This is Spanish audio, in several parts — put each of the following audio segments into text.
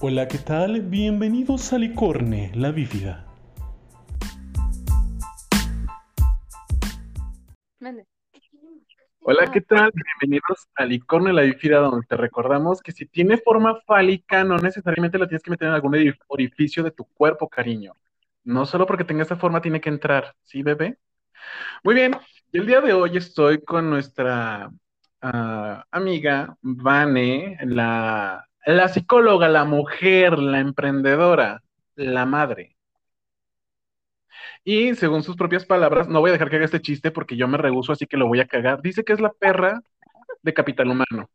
Hola, ¿qué tal? Bienvenidos a Licorne, la bífida. Hola, ¿qué tal? Bienvenidos a Licorne, la bífida, donde te recordamos que si tiene forma fálica, no necesariamente la tienes que meter en algún ori- orificio de tu cuerpo, cariño. No solo porque tenga esa forma tiene que entrar, ¿sí, bebé? Muy bien, y el día de hoy estoy con nuestra ah, amiga Vane, la, la psicóloga, la mujer, la emprendedora, la madre. Y según sus propias palabras, no voy a dejar que haga este chiste porque yo me rehúso, así que lo voy a cagar. Dice que es la perra de Capital Humano.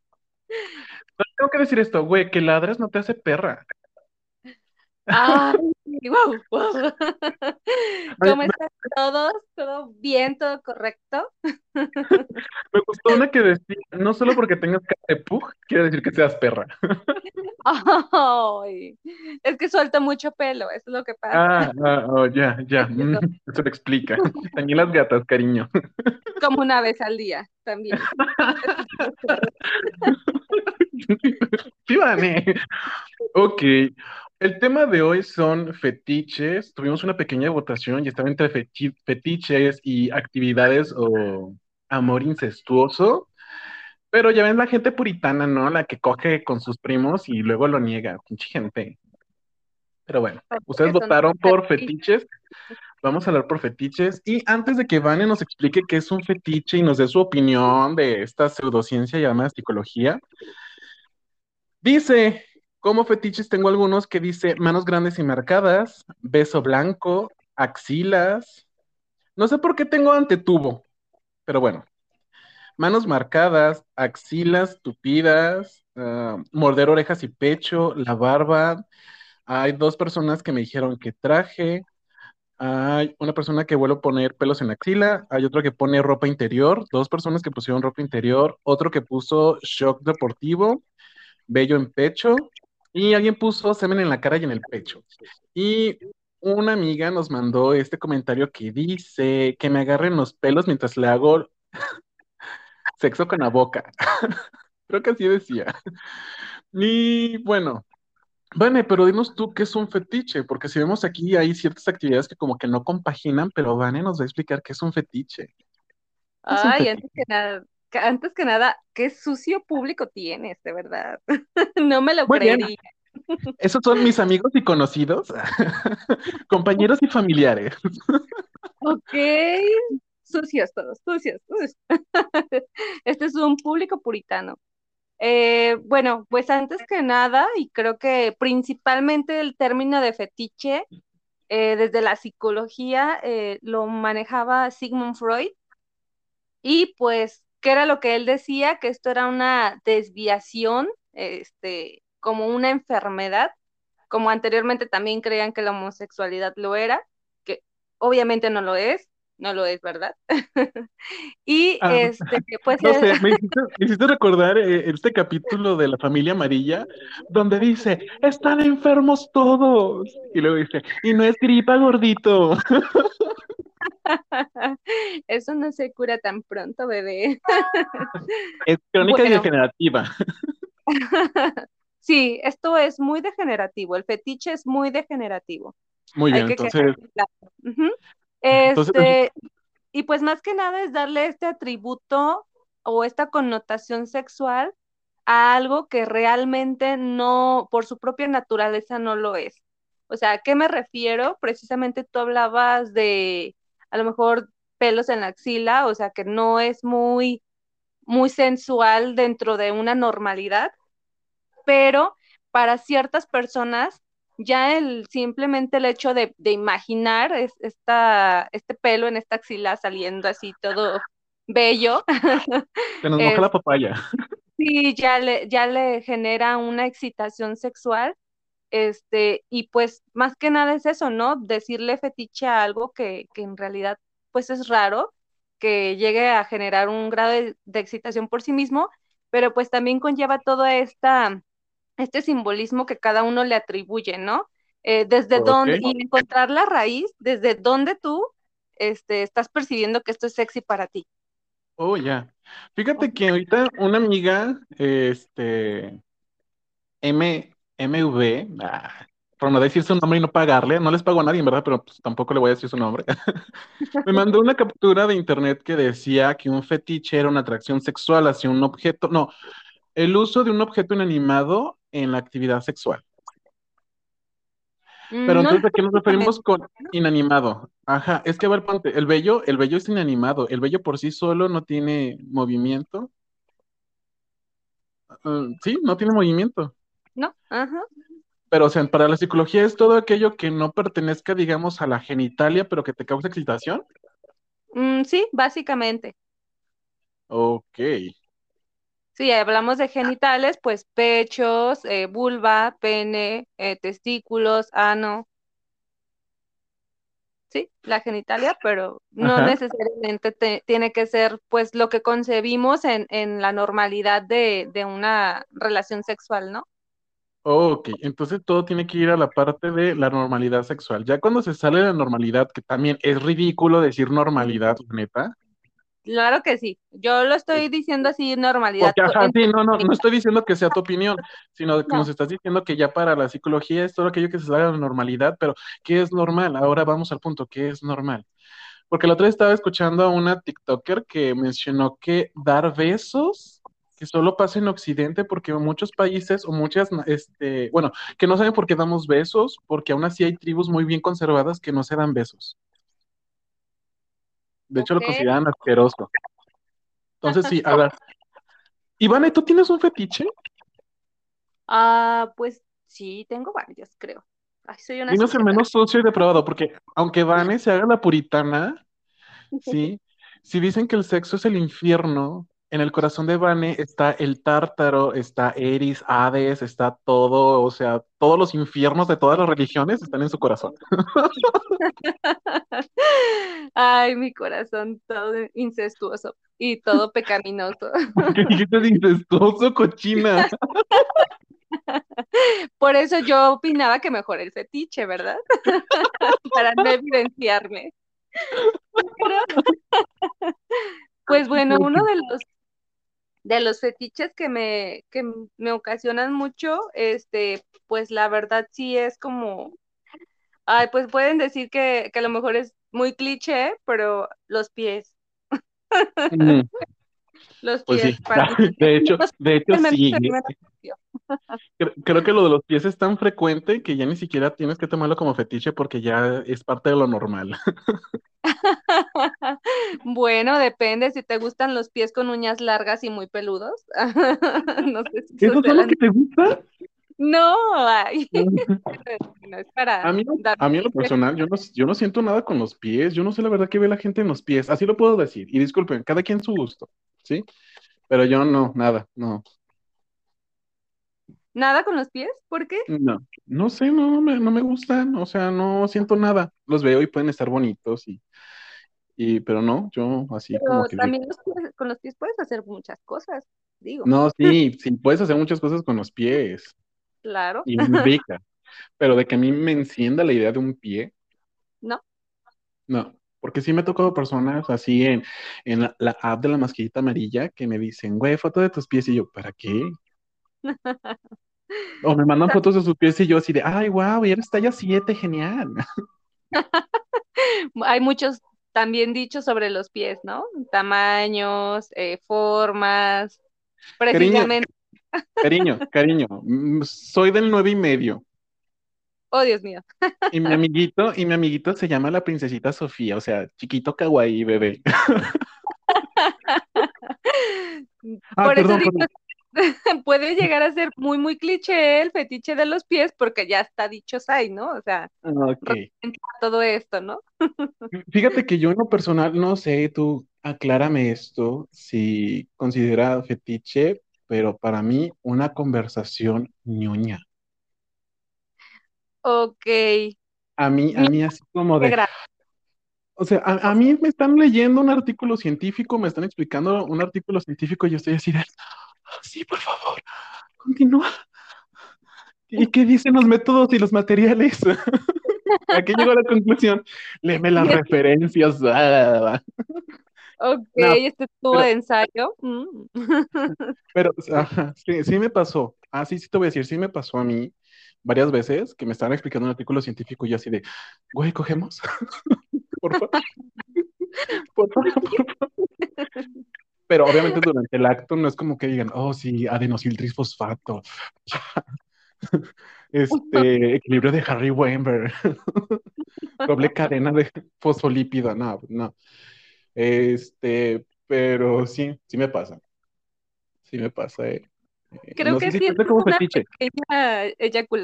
Tengo que decir esto, güey, que ladres no te hace perra. wow, wow. ¿Cómo están todos? ¿Todo bien? ¿Todo correcto? me gustó una que decía, no solo porque tengas cara de pug, quiere decir que seas perra. Ay, es que suelto mucho pelo, eso es lo que pasa. Ah, ah, oh, ya, ya, mm, Eso, lo explica. También las gatas, cariño. Como una vez al día también. Vane. Ok, el tema de hoy son fetiches. Tuvimos una pequeña votación y estaba entre feti- fetiches y actividades o amor incestuoso. Pero ya ven la gente puritana, ¿no? La que coge con sus primos y luego lo niega. Pinche gente. Pero bueno, ustedes Porque son votaron por fetiches. fetiches. Vamos a hablar por fetiches. Y antes de que Vane nos explique qué es un fetiche y nos dé su opinión de esta pseudociencia llamada psicología, dice, como fetiches tengo algunos que dice manos grandes y marcadas, beso blanco, axilas. No sé por qué tengo antetubo, pero bueno. Manos marcadas, axilas tupidas, ah, morder orejas y pecho, la barba. Hay dos personas que me dijeron que traje. Hay una persona que vuelve a poner pelos en la axila. Hay otro que pone ropa interior. Dos personas que pusieron ropa interior. Otro que puso shock deportivo, vello en pecho. Y alguien puso semen en la cara y en el pecho. Y una amiga nos mandó este comentario que dice que me agarren los pelos mientras le hago sexo con la boca. Creo que así decía. Y bueno, Vane, pero dinos tú qué es un fetiche, porque si vemos aquí hay ciertas actividades que como que no compaginan, pero Vane nos va a explicar qué es un fetiche. ¿Qué es un Ay, fetiche? antes que nada, antes que nada, qué sucio público tienes, de verdad. No me lo Muy bien, creería. esos son mis amigos y conocidos, compañeros y familiares. Ok, sucios todos, sucios. sucios. Este es un público puritano. Eh, bueno, pues antes que nada, y creo que principalmente el término de fetiche, eh, desde la psicología, eh, lo manejaba Sigmund Freud, y pues, ¿qué era lo que él decía? Que esto era una desviación, este, como una enfermedad, como anteriormente también creían que la homosexualidad lo era, que obviamente no lo es, no lo es, ¿verdad? Y Ah, este, pues no sé, me hiciste, me hiciste recordar eh, este capítulo de la familia amarilla, donde dice, están enfermos todos. Y luego dice, y no es gripa, gordito. eso no se cura tan pronto, bebé. Es crónica y Bueno, degenerativa. sí, esto es muy degenerativo, el fetiche es muy degenerativo, Muy bien, entonces, entonces, Este, y pues más que nada es darle este atributo o esta connotación sexual a algo que realmente no, por su propia naturaleza no lo es. O sea, ¿a qué me refiero? Precisamente tú hablabas de a lo mejor pelos en la axila, o sea, que no es muy, muy sensual dentro de una normalidad, pero para ciertas personas ya el simplemente el hecho de, de imaginar es, esta, este pelo en esta axila saliendo así todo bello, se nos moja la papaya. sí, ya le, ya le genera una excitación sexual, este, y pues más que nada es eso, ¿no? Decirle fetiche a algo que, que en realidad pues es raro, que llegue a generar un grado de, de excitación por sí mismo, pero pues también conlleva toda esta este simbolismo que cada uno le atribuye, ¿no? Eh, desde dónde, y encontrar la raíz, desde dónde tú este, estás percibiendo que esto es sexy para ti. Oh, ya. Fíjate que ahorita una amiga, este, M, MV, ah, por no decir su nombre y no pagarle, no les pago a nadie, en verdad, pero pues, tampoco le voy a decir su nombre. Me mandó una captura de internet que decía que un fetiche era una atracción sexual hacia un objeto, no, el uso de un objeto inanimado en la actividad sexual. Pero Mm, entonces, no ¿a qué nos referimos con inanimado? Ajá, es que a ver, ponte, el vello, el vello es inanimado, el vello por sí solo no tiene movimiento. Ah, sí, no tiene movimiento. No, ajá. Pero, o sea, para la psicología es todo aquello que no pertenezca, digamos, a la genitalia, pero que te causa excitación. Mm, sí, básicamente. Ok. Si hablamos de genitales, pues pechos, eh, vulva, pene, eh, testículos, ano. Sí, la genitalia, pero no Ajá. necesariamente te- tiene que ser pues lo que concebimos en, en la normalidad de, de una relación sexual, ¿no? Ok, entonces todo tiene que ir a la parte de la normalidad sexual. Ya cuando se sale de la normalidad, que también es ridículo decir normalidad, neta. Claro que sí. Yo lo estoy diciendo así, normalidad. Porque, ajá, sí, no, no, no estoy diciendo que sea tu opinión, sino que No. nos estás diciendo que ya para la psicología es todo aquello que se sale de la normalidad, pero ¿qué es normal? Ahora vamos al punto, ¿qué es normal? Porque la otra vez estaba escuchando a una TikToker que mencionó que dar besos, que solo pasa en Occidente, porque muchos países o muchas, este, bueno, que no saben por qué damos besos, porque aún así hay tribus muy bien conservadas que no se dan besos. De hecho, lo consideran asqueroso. Entonces, sí, a ver. Ivana, ¿tú tienes un fetiche? Ah, pues sí, tengo varios, creo. Ay, soy una Dinos el menos sucio y depravado, porque aunque Vane se haga la puritana, sí, si dicen que el sexo es el infierno, en el corazón de Vane está el tártaro, está Eris, Hades, está todo, o sea, todos los infiernos de todas las religiones están en su corazón. Ay, mi corazón todo incestuoso y todo pecaminoso. ¿Qué dijiste de incestuoso, cochina? Por eso yo opinaba que mejor el fetiche, ¿verdad? Para no evidenciarme. Pero, pues bueno, uno de los de los fetiches que me, que me ocasionan mucho, este, pues la verdad sí es como, ay, pues pueden decir que, que a lo mejor es muy cliché, pero los pies, Mm, los Pues pies sí, para de hecho, de hecho sí. Creo que lo de los pies es tan frecuente que ya ni siquiera tienes que tomarlo como fetiche porque ya es parte de lo normal. Bueno, depende si te gustan los pies con uñas largas y muy peludos. No sé si ¿Esos eso los sea que te gustan? No, ay, no es para A mí, a mí en lo personal, yo no, yo no siento nada con los pies. Yo no sé la verdad que ve la gente en los pies. Así lo puedo decir. Y disculpen, cada quien su gusto, ¿sí? Pero yo no, nada, no. nada con los pies, ¿por qué? No, no sé, no, no me, no me gustan. O sea, no siento nada. Los veo y pueden estar bonitos y, y pero no, yo así Pero como que digo, también los pies- con los pies puedes hacer muchas cosas, digo, no, sí, sí, puedes hacer muchas cosas con los pies. Claro, y rica. Pero de que a mí me encienda la idea de un pie, ¿no? no. Porque sí me ha tocado personas así en, en la, la app de la mascarita amarilla que me dicen, güey, foto de tus pies. Y yo, ¿para qué? O me mandan fotos de sus pies y yo así de, ay, wow, y eres talla 7, genial. Hay muchos también dichos sobre los pies, ¿no? Tamaños, eh, formas, precisamente. Cariño, cariño, mm, soy del nueve y medio. Oh, Dios mío. Y mi amiguito, y mi amiguito se llama la princesita Sofía, o sea, chiquito kawaii, bebé. Ah, Por eso perdón, digo, perdón. puede llegar a ser muy, muy cliché el fetiche de los pies, porque ya está dichos ahí, ¿no? O sea, Ok. todo esto, ¿no? Fíjate que yo en lo personal, no sé, tú aclárame esto, si considera fetiche, pero para mí una conversación ñoña. Ok. A mí, a mí así como de, o sea, a, a mí me están leyendo un artículo científico, me están explicando un artículo científico y yo estoy así de, "Ah, sí, por favor, continúa. ¿Y qué dicen los métodos y los materiales? ¿A qué llegó la conclusión? Léeme las referencias. Ok, No, este estuvo pero- de ensayo. Mm. Pero, sí, sí me pasó. Ah, sí, sí te voy a decir, sí me pasó a mí varias veces que me estaban explicando un artículo científico y yo así de, güey, cogemos. por favor. por favor, por favor. Pero obviamente durante el acto no es como que digan, oh, sí, adenosiltrisfosfato. este, equilibrio de Harry Weinberg. Doble cadena de fosfolípido. No, no. Este, pero sí, sí me pasa. Sí me pasa. Eh. Creo que sí es una pequeña,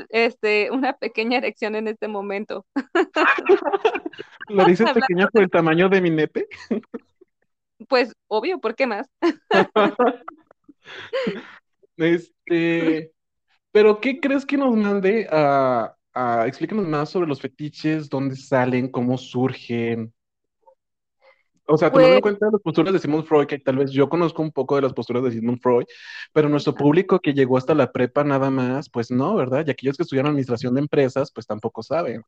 este, una pequeña erección en este momento. ¿Lo dices pequeña por el tamaño de mi nepe? Pues obvio, ¿por qué más? este, pero ¿qué crees que nos mande a, a explícanos más sobre los fetiches, dónde salen, cómo surgen? O sea, tomando en pues cuenta las posturas de Sigmund Freud, que tal vez yo conozco un poco de las posturas de Sigmund Freud, pero nuestro público que llegó hasta la prepa nada más, pues no, ¿verdad? Y aquellos que estudiaron administración de empresas, pues tampoco saben.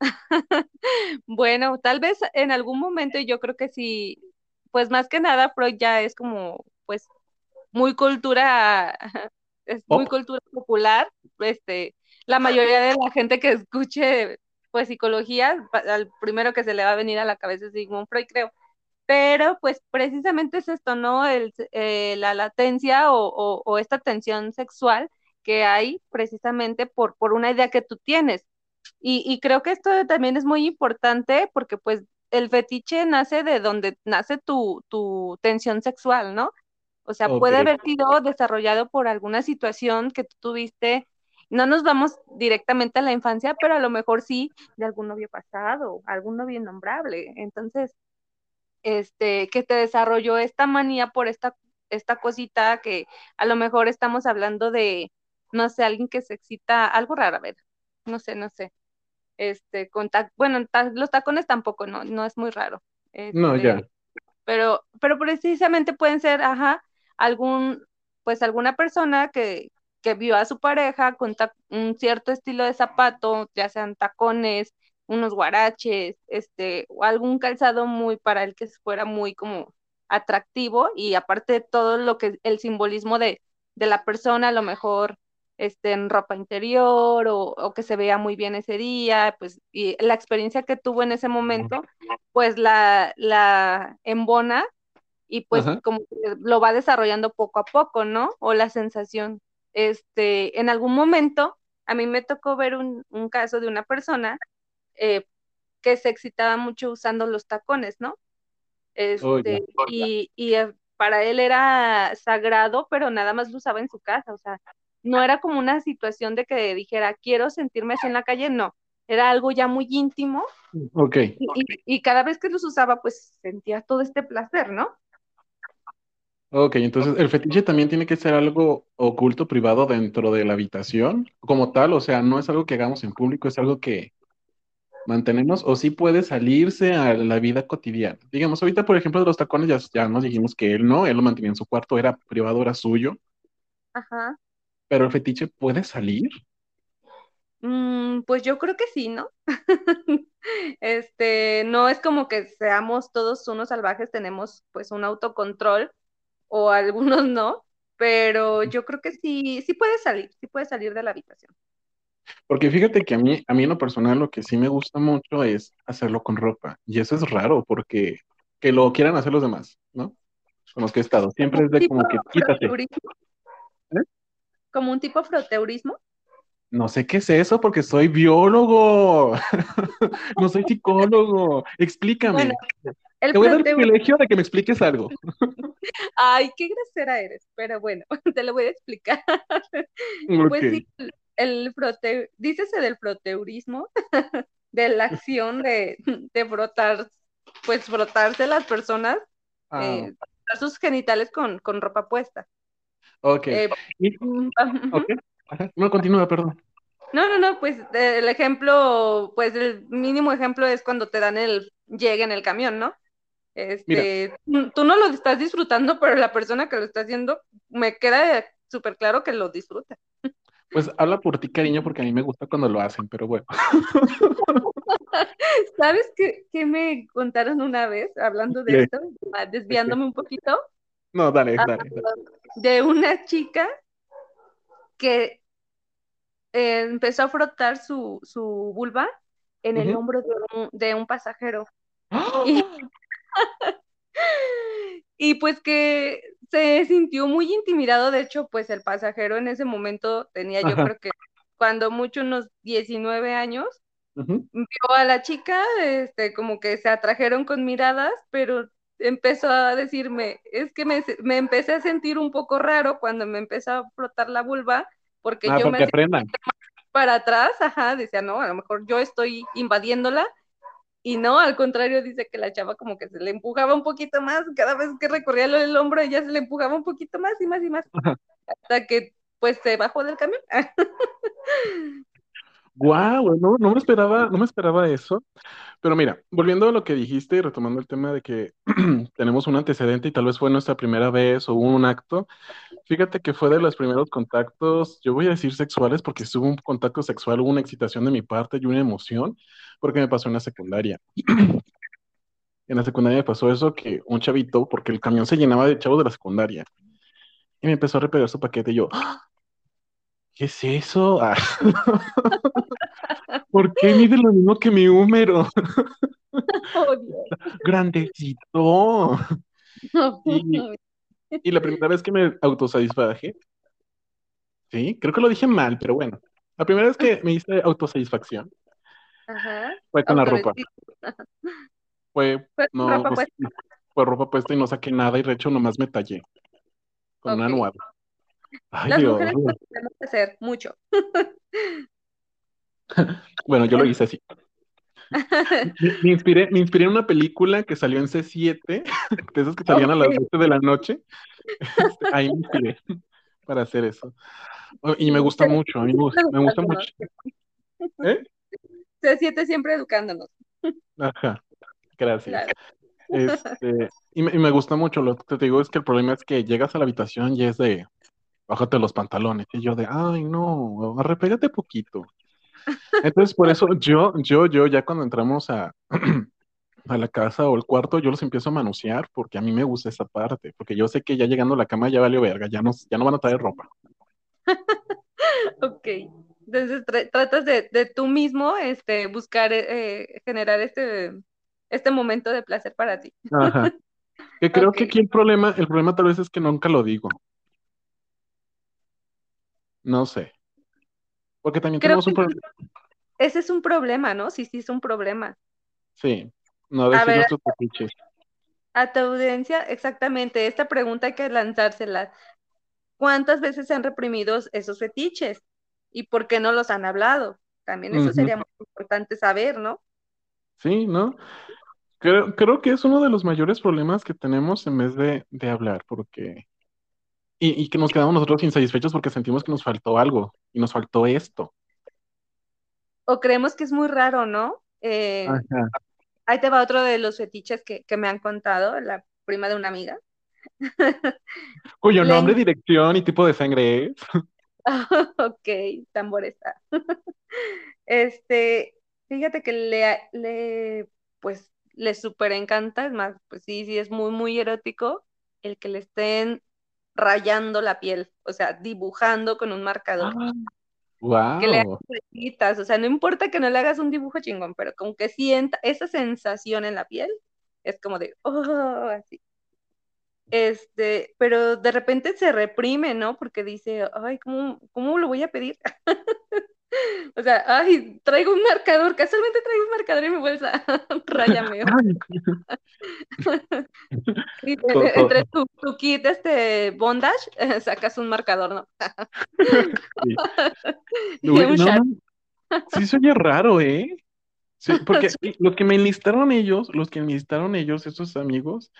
bueno, tal vez en algún momento yo creo que sí, pues más que nada Freud ya es como, pues, muy cultura, es muy cultura popular, este, la mayoría de la gente que escuche pues psicología, al primero que se le va a venir a la cabeza es Sigmund Freud, creo. Pero pues precisamente es esto, ¿no? El, eh, la latencia o, esta tensión sexual que hay precisamente por, por una idea que tú tienes. Y, creo que esto también es muy importante porque pues el fetiche nace de donde nace tu, tu tensión sexual, ¿no? O sea, puede haber sido desarrollado por alguna situación que tú tuviste no nos vamos directamente a la infancia, pero a lo mejor sí de algún novio pasado, algún novio innombrable. Entonces, este, que te desarrolló esta manía por esta, esta cosita que a lo mejor estamos hablando de, no sé, alguien que se excita, algo raro, a ver, no sé, no sé. Este, con bueno, los tacones tampoco, no, no es muy raro. no, ya. Este, pero, pero precisamente pueden ser, ajá, algún, pues alguna persona que, que vio a su pareja con un cierto estilo de zapato, ya sean tacones, unos guaraches, este, o algún calzado muy para el que fuera muy como atractivo y aparte de todo lo que el simbolismo de, de la persona, a lo mejor este, en ropa interior o, que se vea muy bien ese día, pues y la experiencia que tuvo en ese momento, pues la, la embona y pues como lo va desarrollando poco a poco, ¿no? O la sensación este, en algún momento a mí me tocó ver un, caso de una persona eh, que se excitaba mucho usando los tacones, ¿no? Este, y, eh, para él era sagrado, pero nada más lo usaba en su casa, o sea, no era como una situación de que dijera, quiero sentirme así en la calle, no, era algo ya muy íntimo. Ok. Y, y cada vez que los usaba, pues sentía todo este placer, ¿no? Ok, entonces el fetiche también tiene que ser algo oculto, privado dentro de la habitación, como tal, o sea, no es algo que hagamos en público, es algo que mantenemos, o sí puede salirse a la vida cotidiana. Digamos, ahorita, por ejemplo, de los tacones, ya, ya nos dijimos que él no, él lo mantenía en su cuarto, era privado, era suyo, Ajá. pero el fetiche puede salir. Mm, pues yo creo que sí, ¿no? Este, no es como que seamos todos unos salvajes, tenemos pues un autocontrol o algunos no, pero yo creo que sí, sí puede salir, sí puede salir de la habitación. Porque fíjate que a mí, a mí en lo personal lo que sí me gusta mucho es hacerlo con ropa. Y eso es raro porque que lo quieran hacer los demás, ¿no? Con los que he estado. Siempre es de como que quítate. ¿Eh? ¿Como un tipo froteurismo? No sé qué es eso porque soy biólogo. no soy psicólogo. Explícame. Te voy a dar el privilegio de que me expliques algo. Ay, qué grosera eres, pero bueno, te lo voy a explicar. Pues sí, el frote, dícese del proteurismo, de la acción de, de frotar, pues frotarse las personas, ah. eh, sus genitales con, con, ropa puesta. Ok. Eh, okay. No, continúa, perdón. No, no, no, pues el ejemplo, pues el mínimo ejemplo es cuando te dan el llegue en el camión, ¿no? Este, tú no lo estás disfrutando, pero la persona que lo está haciendo, me queda súper claro que lo disfruta. Pues habla por ti, cariño, porque a mí me gusta cuando lo hacen, pero bueno. ¿Sabes qué, me contaron una vez hablando de esto? Ah, desviándome un poquito. No, dale, ah, dale, De una chica que eh, empezó a frotar su, su vulva en el hombro de un, de un pasajero. ¡Ah! Y, y pues que se sintió muy intimidado, de hecho, pues el pasajero en ese momento tenía yo Ajá. creo que cuando mucho unos 19 años, vio a la chica, este, como que se atrajeron con miradas, pero empezó a decirme, es que me, me empecé a sentir un poco raro cuando me empezó a frotar la vulva, porque Ah, yo me porque aprendan. para atrás, ajá, decía, no, a lo mejor yo estoy invadiéndola, y no, al contrario, dice que la chava como que se le empujaba un poquito más, cada vez que recorría el hombro, ella se le empujaba un poquito más y más y más, hasta que pues se bajó del camión. Guau, no, no me esperaba, no me esperaba eso. Pero mira, volviendo a lo que dijiste y retomando el tema de que tenemos un antecedente y tal vez fue nuestra primera vez o hubo un acto, fíjate que fue de los primeros contactos, yo voy a decir sexuales porque hubo un contacto sexual, hubo una excitación de mi parte y una emoción, porque me pasó en la secundaria. En la secundaria me pasó eso, que un chavito, porque el camión se llenaba de chavos de la secundaria, y me empezó a repegar su paquete y yo, ¡Ah! ¿qué es eso? Ah. ¿Por qué mide lo mismo que mi húmero? Oh. Grandecito. Y, y la primera vez que me autosatisfaje, sí, creo que lo dije mal, pero bueno, la primera vez que me hice autosatisfacción Ajá. fue con la ropa. Fue, no, ropa no- puesta. fue ropa puesta y no saqué nada y de hecho nomás me tallé con una almohada. Ay, Las Dios. mujeres tenemos que hacer mucho. Bueno, yo lo hice así. Me, me inspiré, me inspiré en una película que salió en C7, de esas que salían a las Ok. 7 de la noche. Este, ahí me inspiré para hacer eso. Oh, Y me gusta mucho, a mí me gusta, me gusta mucho. ¿Eh? C7 siempre educándonos. Ajá, gracias. Claro. Este, y me, y me gusta mucho, lo que te digo es que el problema es que llegas a la habitación y es de, bájate los pantalones, y yo de, ay, no, arrepégate poquito. Entonces, por eso yo, yo, yo, ya cuando entramos a, a la casa o el cuarto, yo los empiezo a manosear porque a mí me gusta esa parte, porque yo sé que ya llegando a la cama ya valió verga, ya no, ya no van a traer ropa. Ok. Entonces tra- tratas de, de tú mismo este, buscar eh, generar este, este momento de placer para ti. Ajá. Que creo que aquí el problema, el problema tal vez es que nunca lo digo. No sé. Porque también Creo tenemos un problema. ese es un problema, ¿no? Sí, sí, es un problema. Sí, no decir nuestros fetiches. a tu audiencia, exactamente, esta pregunta hay que lanzársela. ¿Cuántas veces se han reprimido esos fetiches? ¿Y por qué no los han hablado? También eso sería muy importante saber, ¿no? Sí, ¿no? Creo, creo que es uno de los mayores problemas que tenemos en vez de, de hablar, porque... Y, y que nos quedamos nosotros insatisfechos porque sentimos que nos faltó algo y nos faltó esto. O creemos que es muy raro, ¿no? Eh, Ajá. ahí te va otro de los fetiches que, que me han contado, la prima de una amiga. Cuyo Le nombre, dirección y tipo de sangre es. ok, tambor está. Este, fíjate que le, le, pues, le súper encanta, es más, pues sí, sí, es muy, muy erótico el que le estén rayando la piel, o sea, dibujando con un marcador, que le hagas Wow. rayitas, o sea, no importa que no le hagas un dibujo chingón, pero como que sienta esa sensación en la piel, es como de, oh, así. Este, pero de repente se reprime, ¿no? Porque dice, ay, ¿cómo, cómo lo voy a pedir? O sea, ay, traigo un marcador, casualmente traigo un marcador en mi bolsa, Todo- todo- entre tu, tu kit, este, bondage, sacas un marcador, ¿no? Sí. Y un no. Sí se oye raro, ¿eh? Sí, porque los que me enlistaron ellos, los que me enlistaron ellos, esos amigos,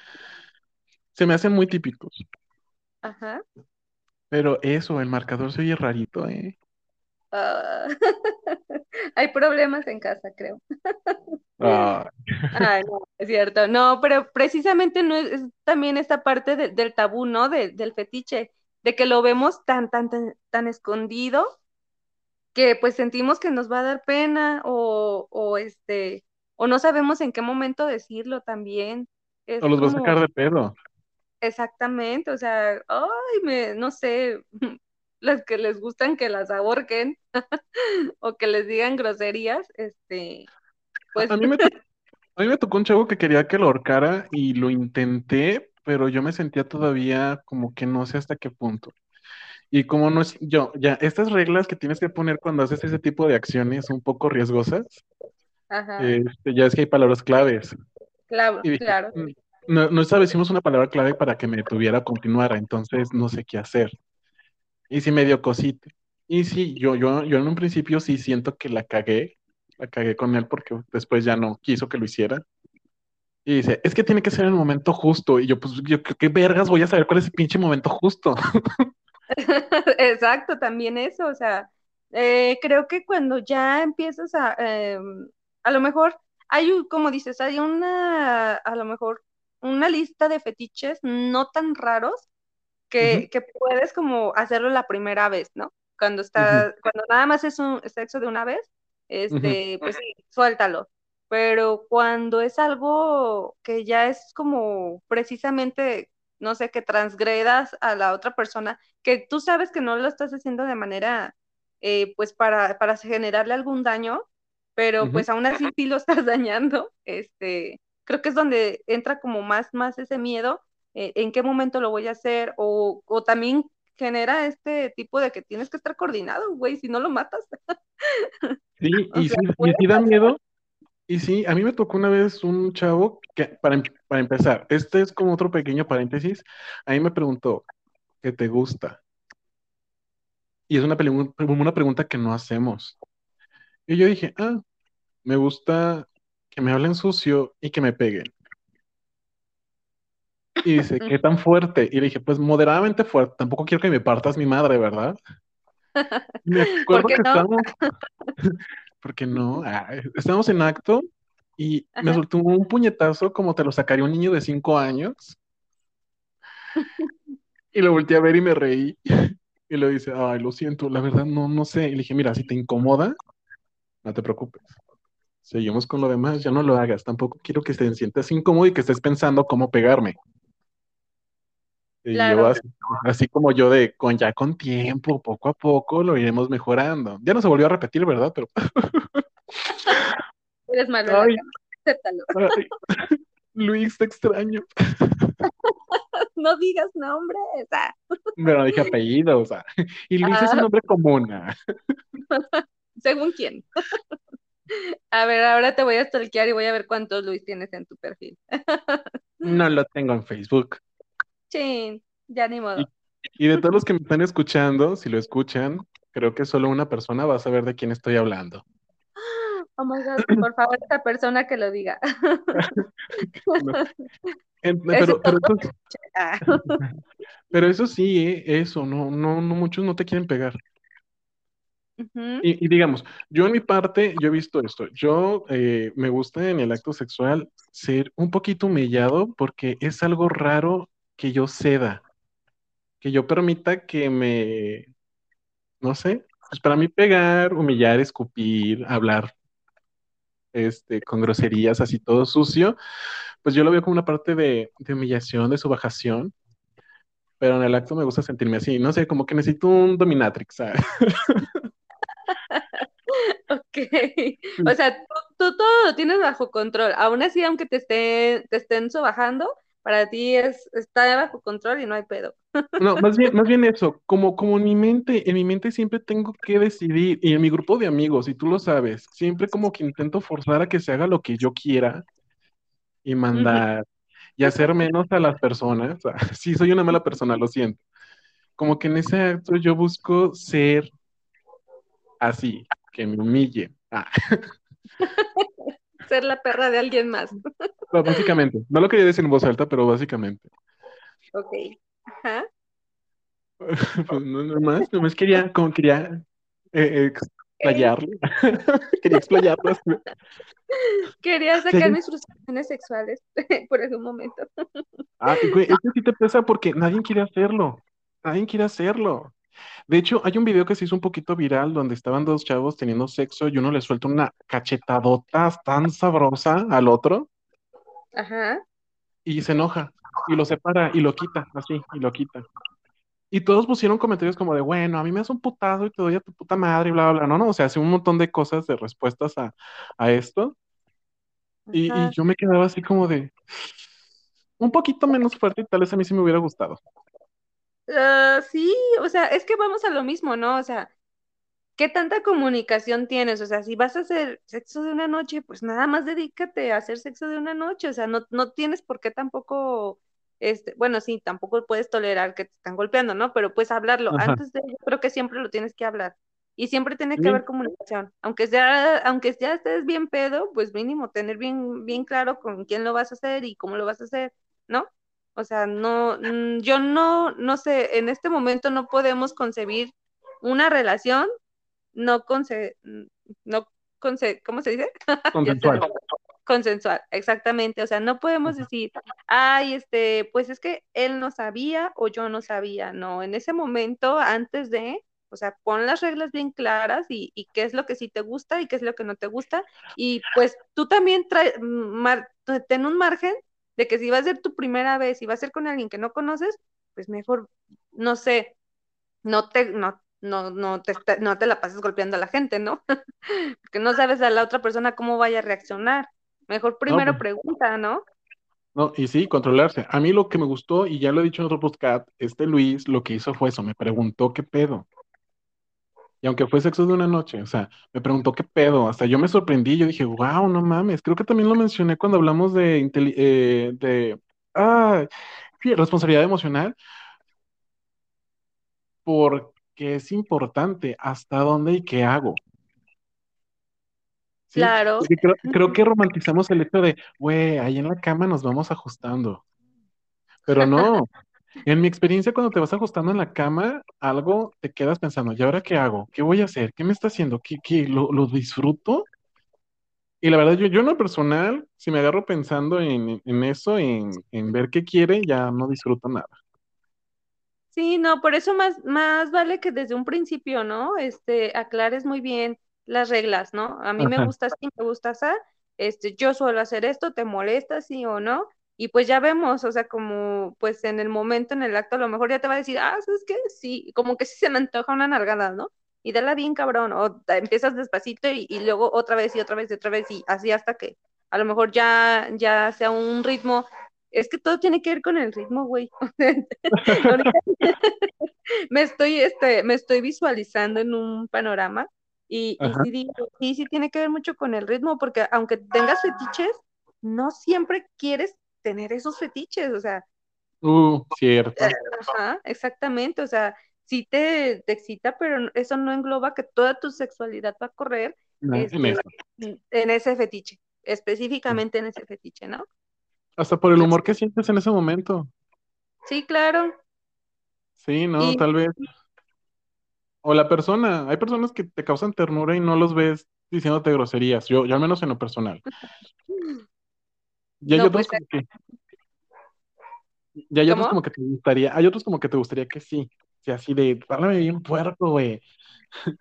se me hacen muy típicos. Ajá. Pero eso, el marcador se oye rarito, ¿eh? Ah, Hay problemas en casa, creo. Ah, Ay, no, es cierto. No, pero precisamente no es, es también esta parte de- del tabú, ¿no? De- del fetiche, de que lo vemos tan, tan, tan, tan escondido que pues sentimos que nos va a dar pena o, o este, o no sabemos en qué momento decirlo también. Es o los va a como, sacar de pedo. exactamente, o sea, ay, me, no sé, las que les gustan que las ahorquen o que les digan groserías, este, pues... A mí, me a mí me tocó un chavo que quería que lo ahorcara y lo intenté, pero yo me sentía todavía como que no sé hasta qué punto. Y como no es, yo, ya, estas reglas que tienes que poner cuando haces ese tipo de acciones un poco riesgosas, este, ya es que hay palabras claves. Claro, claro. No, no establecimos una palabra clave para que me tuviera continuara, entonces no sé qué hacer. Y sí me dio cosita. Y sí, yo, yo, yo en un principio sí siento que la cagué, la cagué con él porque después ya no quiso que lo hiciera. Y dice, es que tiene que ser el momento justo. Y yo, pues, yo, ¿qué vergas voy a saber cuál es el pinche momento justo? Exacto, también eso, o sea, eh, creo que cuando ya empiezas a, em, a lo mejor hay, como dices, hay una, a lo mejor, una lista de fetiches no tan raros que, que puedes como hacerlo la primera vez, ¿no? Cuando está, cuando nada más es un sexo de una vez, este, pues sí, suéltalo. Pero cuando es algo que ya es como precisamente no sé, que transgredas a la otra persona, que tú sabes que no lo estás haciendo de manera, eh, pues, para, para generarle algún daño, pero pues aún así sí lo estás dañando, este, creo que es donde entra como más, más ese miedo, eh, en qué momento lo voy a hacer, o, o también genera este tipo de que tienes que estar coordinado, güey, si no lo matas. Sí, y, si, da miedo, y sí, a mí me tocó una vez un chavo que, para, em, para empezar, este es como otro pequeño paréntesis, a mí me preguntó, ¿qué te gusta? Y es una, una pregunta que no hacemos. Y yo dije, ah, me gusta que me hablen sucio y que me peguen. Y dice, ¿qué tan fuerte? Y le dije, pues moderadamente fuerte, tampoco quiero que me partas mi madre, ¿verdad? Me acuerdo que no? porque no, ah, estábamos en acto y me soltó un puñetazo como te lo sacaría un niño de cinco años. y lo volteé a ver y me reí. Y le dice, ay, lo siento, la verdad no, no sé. Y le dije, mira, si te incomoda, no te preocupes. Seguimos con lo demás, ya no lo hagas. Tampoco quiero que te sientas incómodo y que estés pensando cómo pegarme. Y yo así, como yo de con ya con tiempo, poco a poco lo iremos mejorando. Ya no se volvió a repetir, ¿verdad? Pero Eres malo, acéptalo. Luis, te extraño. no digas nombres. Ah. Pero dije apellido, o sea. Y Luis es un ah. nombre común. Ah. Según quién. A ver, ahora te voy a stalkear y voy a ver cuántos Luis tienes en tu perfil. No lo tengo en Facebook. Sí, ya ni modo. Y, de todos los que me están escuchando, si lo escuchan, creo que solo una persona va a saber de quién estoy hablando. Oh my God, por favor, esta persona que lo diga. pero, eso, sí, eh, eso, no, no, no, muchos no te quieren pegar. y, digamos, yo en mi parte, yo he visto esto. Yo eh, me gusta en el acto sexual ser un poquito humillado porque es algo raro que yo ceda, que yo permita que me, no sé, pues para mí pegar, humillar, escupir, hablar este, con groserías, así todo sucio, pues yo lo veo como una parte de, humillación, de subajación, pero en el acto me gusta sentirme así, no sé, como que necesito un dominatrix, ¿sabes? Ok, o sea, tú, todo lo tienes bajo control, aún así, aunque te, esté, te estén subajando, para ti es, está bajo control y no hay pedo. No, más bien, más bien eso, como, como en mi mente, en mi mente siempre tengo que decidir, y en mi grupo de amigos, y tú lo sabes, siempre como que intento forzar a que se haga lo que yo quiera y mandar y hacer menos a las personas. Sí, soy una mala persona, lo siento. Como que en ese acto yo busco ser así, que me humille. Ah. ser la perra de alguien más. Básicamente, no lo quería decir en voz alta, pero básicamente. Ok. Ajá. pues no, nomás, nomás quería, como quería eh, explayarlo. quería explayarlo. Quería sacar mis frustraciones sexuales por ese momento. ah, güey, esto sí te pesa porque nadie quiere hacerlo. Nadie quiere hacerlo. De hecho, hay un video que se hizo un poquito viral donde estaban dos chavos teniendo sexo y uno le suelta una cachetadota tan sabrosa al otro. Ajá. Y se enoja y lo separa y lo quita, así, y lo quita. Y todos pusieron comentarios como de, bueno, a mí me hace un putazo y te doy a tu puta madre y bla, bla, bla. No, no, o sea, hace un montón de cosas, de respuestas a, a esto. Y, y yo me quedaba así como de, un poquito menos fuerte y tal vez a mí sí me hubiera gustado. Ah, sí, o sea, es que vamos a lo mismo, ¿no? O sea, ¿qué tanta comunicación tienes? O sea, si vas a hacer sexo de una noche, pues nada más dedícate a hacer sexo de una noche, o sea, no, no tienes por qué tampoco, este, bueno, sí, tampoco puedes tolerar que te están golpeando, ¿no? Pero pues hablarlo. Ajá. Antes de, yo creo que siempre lo tienes que hablar. Y siempre tiene que Sí. haber comunicación. Aunque ya, aunque ya estés bien pedo, pues mínimo tener bien, bien claro con quién lo vas a hacer y cómo lo vas a hacer, ¿no? O sea, no, mm, yo no, no sé, en este momento no podemos concebir una relación no conse, no conse, ¿cómo se dice? Consensual. Consensual, exactamente. O sea, no podemos Ajá. decir, ay, este, pues es que él no sabía o yo no sabía. No, en ese momento, antes de, o sea, pon las reglas bien claras y, y qué es lo que sí te gusta y qué es lo que no te gusta. Y pues tú también trae, mar, ten un margen de que si va a ser tu primera vez y va a ser con alguien que no conoces, pues mejor, no sé, no te, no, no, no te, no te la pases golpeando a la gente, ¿no? Porque no sabes a la otra persona cómo vaya a reaccionar. Mejor No, primero pues, pregunta, ¿no? no, y sí, controlarse. A mí lo que me gustó, y ya lo he dicho en otro podcast, este Luis lo que hizo fue eso, me preguntó qué pedo. Y aunque fue sexo de una noche, o sea, me preguntó qué pedo. Hasta yo me sorprendí, yo dije, wow, no mames. Creo que también lo mencioné cuando hablamos de, eh, de ah, responsabilidad emocional, porque es importante hasta dónde y qué hago. ¿Sí? Claro. Creo, creo que romantizamos el hecho de, güey, ahí en la cama nos vamos ajustando. Pero no, en mi experiencia cuando te vas ajustando en la cama, algo te quedas pensando, ¿y ahora qué hago? ¿Qué voy a hacer? ¿Qué me está haciendo? ¿Qué, qué? ¿Lo, lo disfruto? Y la verdad, yo, yo en lo personal, si me agarro pensando en, en eso, en, en ver qué quiere, ya no disfruto nada. Sí, no, por eso más, más vale que desde un principio, ¿no? Este, aclares muy bien las reglas, ¿no? A mí me gusta así, me gusta así, este, yo suelo hacer esto, ¿te molesta, sí o no? Y pues ya vemos, o sea, como pues en el momento, en el acto, a lo mejor ya te va a decir, ah, ¿sabes qué? Sí, como que sí se me antoja una nalgada, ¿no? Y dala bien cabrón, o empiezas despacito y, y luego otra vez y otra vez y otra vez y así hasta que a lo mejor ya, ya sea un ritmo, es que todo tiene que ver con el ritmo, güey. Me estoy, este, me estoy visualizando en un panorama y, y sí digo, sí, sí tiene que ver mucho con el ritmo, porque aunque tengas fetiches, no siempre quieres tener esos fetiches, o sea, Uh, cierto. ajá, exactamente, o sea, sí te, te excita, pero eso no engloba que toda tu sexualidad va a correr este, en ese fetiche, específicamente en ese fetiche, ¿no? Hasta por el humor que sientes en ese momento. Sí, claro. Sí, no, Y tal vez. O la persona. Hay personas que te causan ternura y no los ves diciéndote groserías. Yo, yo al menos en lo personal. Y hay no, otros pues, como que, y hay otros como que te gustaría, hay otros como que te gustaría que sí. Sea, así de, háblame bien puerco, güey.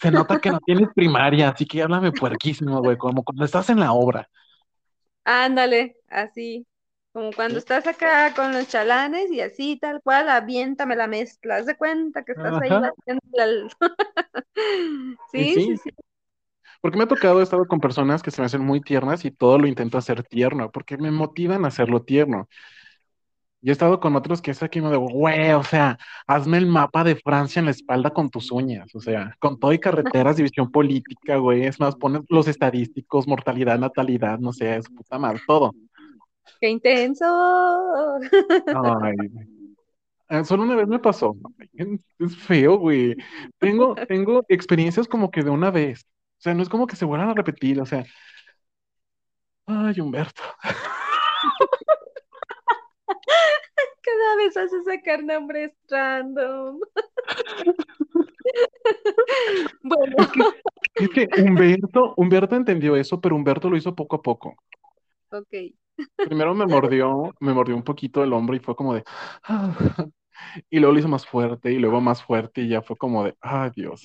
Se nota que no tienes primaria, así que háblame puerquísimo, güey, como cuando estás en la obra. Ándale, así, como cuando estás acá con los chalanes y así, tal cual, aviéntame la mezcla, haz de cuenta que estás ahí batiendo el... Y Sí, sí, sí, sí. porque me ha tocado, he estado con personas que se me hacen muy tiernas y todo lo intento hacer tierno, porque me motivan a hacerlo tierno. Y he estado con otros que es aquí me digo, güey, o sea, hazme el mapa de Francia en la espalda con tus uñas, o sea, con todo y carreteras, división política, güey, es más, pones los estadísticos, mortalidad, natalidad, no sé, es puta madre, todo. ¡Qué intenso! Ay, eh, solo una vez me pasó, es feo, güey. Tengo, tengo experiencias como que de una vez, o sea, no es como que se vuelvan a repetir, o sea, ay, Humberto. Cada vez haces sacar nombres random. Bueno, Es que, es que Humberto, Humberto entendió eso, pero Humberto lo hizo poco a poco. ok. Primero me mordió, me mordió un poquito el hombro y fue como de, "Ah". y luego lo hizo más fuerte y luego más fuerte y ya fue como de, ay Dios.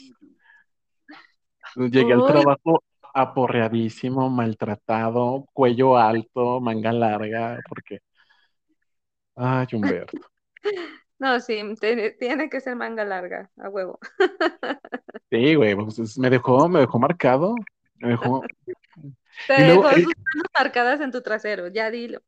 Llegué al trabajo aporreadísimo, maltratado, cuello alto, manga larga, porque, ay Humberto. No, sí, tiene, tiene que ser manga larga, a huevo. Sí, güey, pues, es- me dejó, me dejó marcado. Me dejó. Te Y luego, dejó sus manos marcadas en tu trasero, ya dilo.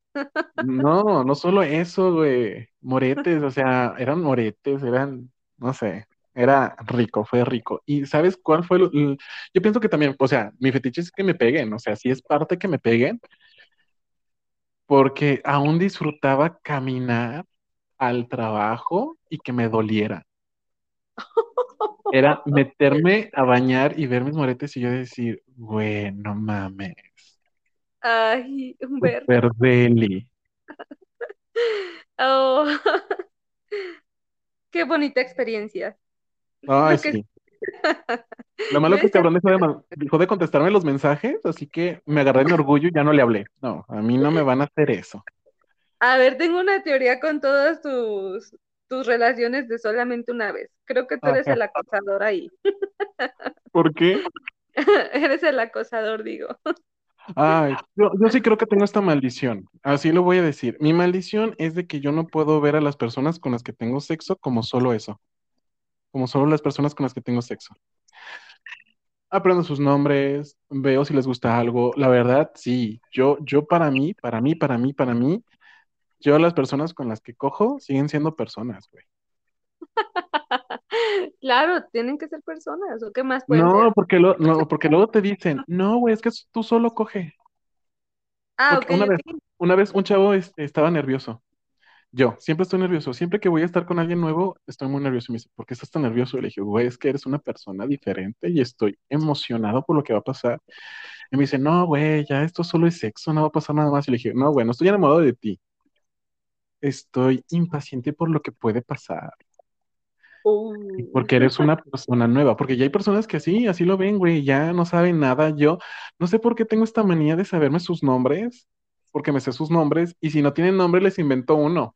no, no solo eso, güey. Moretes, o sea, eran moretes, eran, no sé, era rico, fue rico. ¿Y sabes cuál fue? lo- yo pienso que también, o sea, mi fetiche es que me peguen, o sea, sí es parte que me peguen, porque aún disfrutaba caminar al trabajo y que me doliera. Era meterme a bañar y ver mis moretes y yo decir, güey, no mames, Ay, Humberto. deli. Oh, qué bonita experiencia. Ay, que sí. Lo malo es que el cabrón dejó de, ma- dejó de contestarme los mensajes, así que me agarré en orgullo y ya no le hablé. No, a mí no me van a hacer eso. A ver, tengo una teoría con todas tus, tus relaciones de solamente una vez. Creo que tú eres Ajá. el acosador ahí. ¿Por qué? Eres el acosador, digo. Ay, yo, yo sí creo que tengo esta maldición. Así lo voy a decir. Mi maldición es de que yo no puedo ver a las personas con las que tengo sexo como solo eso. Como solo las personas con las que tengo sexo. Aprendo sus nombres, veo si les gusta algo. La verdad, sí. Yo, yo para mí, para mí, para mí, para mí, yo las personas con las que cojo siguen siendo personas, güey. Claro, tienen que ser personas, ¿o qué más pueden No, ser? porque, lo, no, porque luego te dicen, no, güey, es que tú solo coge. Ah, Porque ok, una vez, ok. una vez un chavo este, estaba nervioso. Yo, siempre estoy nervioso. Siempre que voy a estar con alguien nuevo, estoy muy nervioso. Y me dice, ¿por qué estás tan nervioso? Y le dije, güey, es que eres una persona diferente y estoy emocionado por lo que va a pasar. Y me dice, no, güey, ya esto solo es sexo, no va a pasar nada más. Y le dije, no, güey, no estoy enamorado de ti. Estoy impaciente por lo que puede pasar. Uh, Porque eres una persona nueva, porque ya hay personas que así, así lo ven, güey, ya no saben nada. Yo no sé por qué tengo esta manía de saberme sus nombres, porque me sé sus nombres, y si no tienen nombre, les invento uno.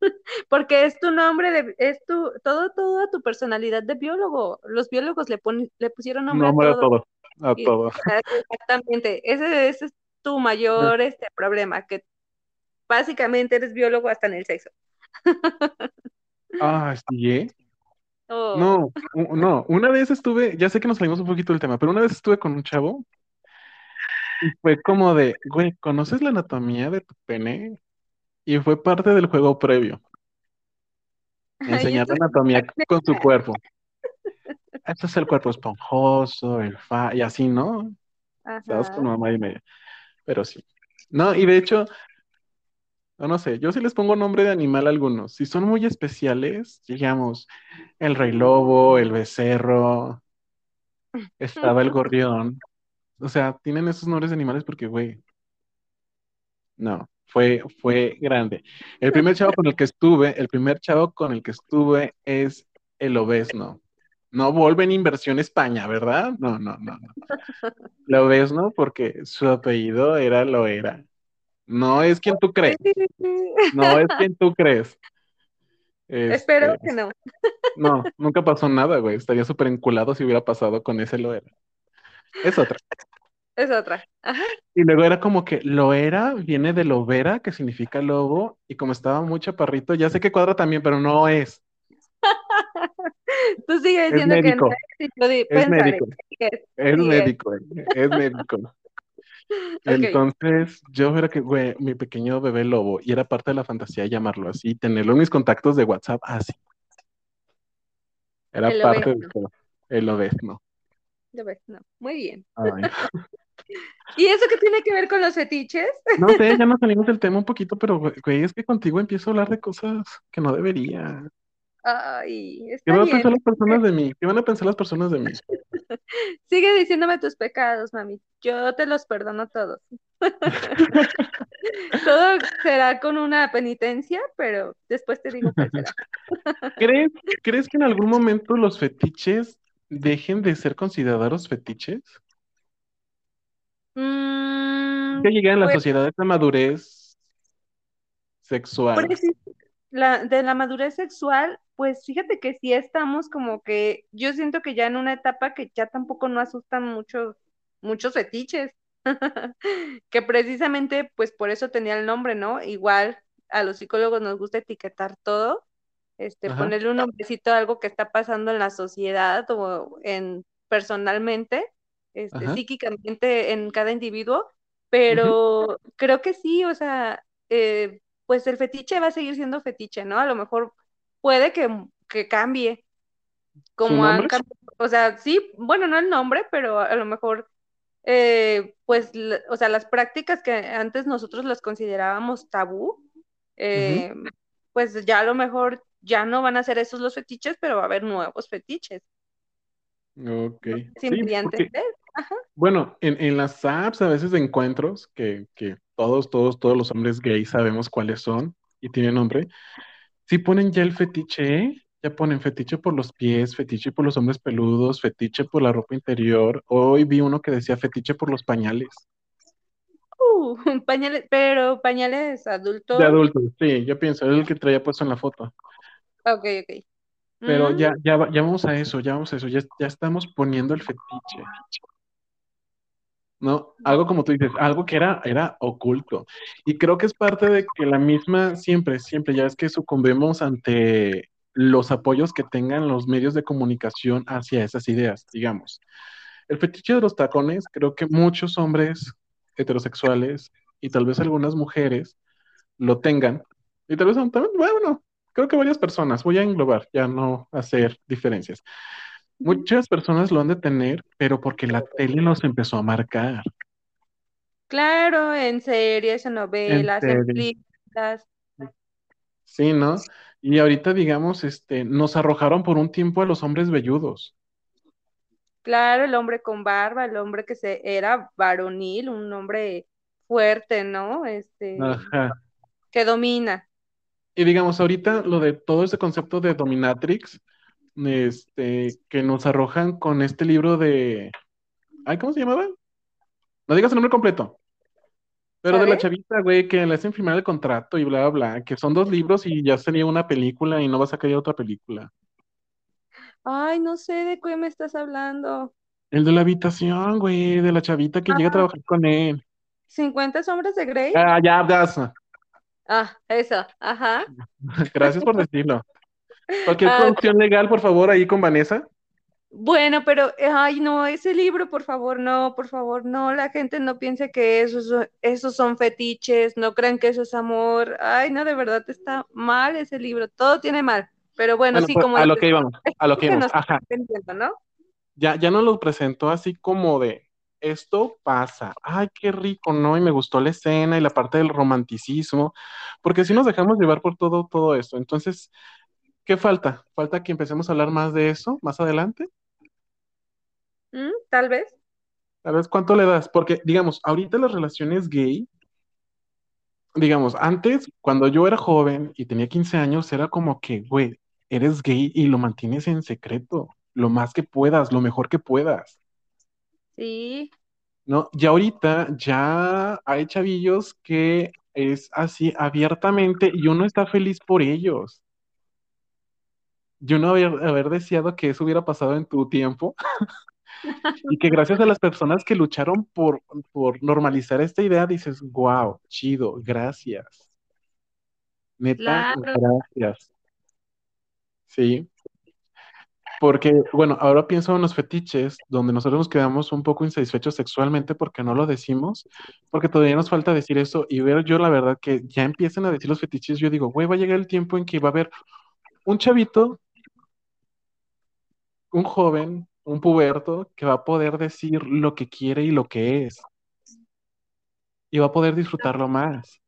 porque es tu nombre, de, es tu, todo, toda tu personalidad de biólogo. Los biólogos le, pon- le pusieron nombre a Nombre a todo. todo, a Y- todo. Exactamente. Ese, ese es tu mayor este, problema, que básicamente eres biólogo hasta en el sexo. Ah, sí, ¿eh? Oh. No, no, una vez estuve, ya sé que nos salimos un poquito del tema, pero una vez estuve con un chavo fue como de, güey, ¿conoces la anatomía de tu pene? Y fue parte del juego previo, enseñar la anatomía con su cuerpo. Este es el cuerpo esponjoso, el fa, y así, ¿no? Estabas con mamá y media, pero sí. No, y de hecho, no, no sé, yo sí les pongo nombre de animal a algunos. Si son muy especiales, digamos, el rey lobo, el becerro, estaba el gorrión. O sea, tienen esos nombres de animales porque, güey, no, fue, fue grande. El primer chavo con el que estuve, el primer chavo con el que estuve es el obesno. No Volven Inversión España, ¿verdad? No, no, no, no. El obesno porque su apellido era lo era. No es quien tú crees, no es quien tú crees. Espero Este, que no. no, nunca pasó nada, güey. Estaría súper enculado si hubiera pasado con ese lo era. Es otra. Es otra. Ajá. Y luego era como que lo era, viene de lovera, que significa lobo, y como estaba muy chaparrito, ya sé que cuadra también, pero no es. Tú sigues Es diciendo que no médico. es Es médico. Es sigue. médico, es médico. Entonces, yo era que, güey, mi pequeño bebé lobo, y era parte de la fantasía llamarlo así, tenerlo en mis contactos de WhatsApp así. Era El parte de obesno. todo. El obesno. Ya ves, no. Muy bien. Ay. ¿Y eso qué tiene que ver con los fetiches? No sé, ya nos salimos del tema un poquito, pero, güey, es que contigo empiezo a hablar de cosas que no debería. Ay, ¿Qué está van a pensar las personas de mí? ¿Qué van a pensar las personas de mí? Sigue diciéndome tus pecados, mami. Yo te los perdono todos. Todo será con una penitencia, pero después te digo cuál será. ¿Crees, ¿crees que en algún momento los fetiches dejen de ser considerados fetiches? Mm, Que llegan a la pues, sociedad de madurez sexual. la, de la madurez sexual, pues fíjate que sí estamos como que, yo siento que ya en una etapa que ya tampoco no asustan muchos, muchos fetiches, que precisamente pues por eso tenía el nombre, ¿no? Igual a los psicólogos nos gusta etiquetar todo este, Ajá. ponerle un nombrecito a algo que está pasando en la sociedad o en personalmente, este, psíquicamente en cada individuo, pero creo que sí, o sea, eh, pues el fetiche va a seguir siendo fetiche, ¿no? A lo mejor puede que, que cambie, ¿Su como han cambiado, o sea, sí, bueno, no el nombre, pero a lo mejor, eh, pues, o sea, las prácticas que antes nosotros las considerábamos tabú, eh, pues ya a lo mejor ya no van a ser esos los fetiches, pero va a haber nuevos fetiches. Ok. ¿Sí Sí, me di a porque, bueno, en, en las apps a veces de encuentros, que, que todos, todos, todos los hombres gays sabemos cuáles son y tienen nombre, sí ponen ya el fetiche, ¿eh? Ya ponen fetiche por los pies, fetiche por los hombres peludos, fetiche por la ropa interior. Hoy vi uno que decía fetiche por los pañales. Uh, pañales, pero pañales De adultos. adultos, sí, yo pienso, es el que traía puesto en la foto. Ok, ok. Pero Mm, ya, ya, va- ya vamos a eso, ya vamos a eso, ya, ya estamos poniendo el fetiche, ¿no? Algo como tú dices, algo que era, era oculto. Y creo que es parte de que la misma, siempre, siempre, ya es que sucumbimos ante los apoyos que tengan los medios de comunicación hacia esas ideas, digamos. El fetiche de los tacones, creo que muchos hombres heterosexuales y tal vez algunas mujeres lo tengan. Y tal vez también, bueno, creo que varias personas, voy a englobar, ya no hacer diferencias. Muchas personas lo han de tener, pero porque la tele los empezó a marcar. Claro, en series, en novelas, en películas. Sí, ¿no? Y ahorita, digamos, este, nos arrojaron por un tiempo a los hombres velludos. Claro, el hombre con barba, el hombre que se era varonil, un hombre fuerte, ¿no? Este, Ajá. que domina. Y digamos, ahorita lo de todo ese concepto de dominatrix, este, que nos arrojan con este libro de, ay, ¿cómo se llamaba? No digas el nombre completo. Pero de la chavita, güey, que le hacen firmar el contrato y bla, bla, bla, que son dos libros y ya sería una película y no vas a querer otra película. Ay, no sé de qué me estás hablando. El de la habitación, güey, de la chavita que llega a Ah, trabajar con él. 50 sombras de Grey. Ah, ya, ya. Ah, eso, ajá. Gracias por decirlo. Cualquier Ah, producción legal, por favor, ahí con Vanessa. bueno, pero, ay, no, ese libro, por favor, no, por favor, no, la gente no piense que esos, son- esos son fetiches, no crean que eso es amor. Ay, no, de verdad está mal ese libro, todo tiene mal. Pero bueno, Bueno, sí, pues como a lo que íbamos, a lo que íbamos. Ajá. Ya, ya nos lo presentó así como de esto pasa. Ay, qué rico, ¿no? Y me gustó la escena y la parte del romanticismo, porque si nos dejamos llevar por todo, todo esto. Entonces, ¿qué falta? ¿Falta que empecemos a hablar más de eso más adelante? Mm, Tal vez. ¿Sabes cuánto le das? Porque, digamos, ahorita las relaciones gay, digamos, antes, cuando yo era joven y tenía 15 años, era como que, güey, eres gay y lo mantienes en secreto, lo más que puedas, lo mejor que puedas, Sí, ¿no? Y ahorita ya hay chavillos que es así abiertamente y uno está feliz por ellos. Yo no haber, haber deseado que eso hubiera pasado en tu tiempo. Y que gracias a las personas que lucharon por, por normalizar esta idea, dices, wow, chido, gracias. Neta, claro. gracias. Sí, porque, bueno, ahora pienso en los fetiches, donde nosotros nos quedamos un poco insatisfechos sexualmente porque no lo decimos, porque todavía nos falta decir eso y ver yo la verdad que ya empiecen a decir los fetiches, yo digo, güey, va a llegar el tiempo en que va a haber un chavito, un joven, un puberto, que va a poder decir lo que quiere y lo que es. y va a poder disfrutarlo más,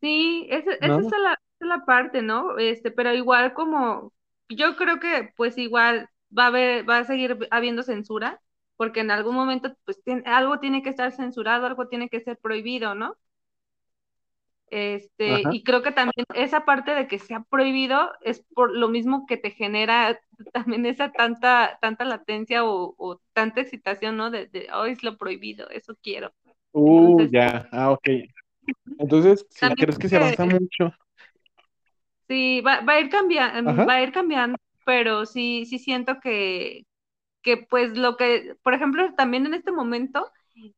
Sí, esa, es la, es la parte, ¿no? Este, pero igual como, yo creo que pues igual va a haber, va a seguir habiendo censura, porque en algún momento pues tiene- algo tiene que estar censurado, algo tiene que ser prohibido, ¿no? Este, Ajá. y creo que también esa parte de que sea prohibido es por lo mismo que te genera también esa tanta, tanta latencia o, o tanta excitación, ¿no? De, de, oh, es lo prohibido, eso quiero. Uh, Entonces, ya, ah, ok. Entonces, si crees que se avanza mucho, Sí, va, va a ir cambiando, va a ir cambiando, pero sí, sí siento que, que pues lo que, por ejemplo, también en este momento,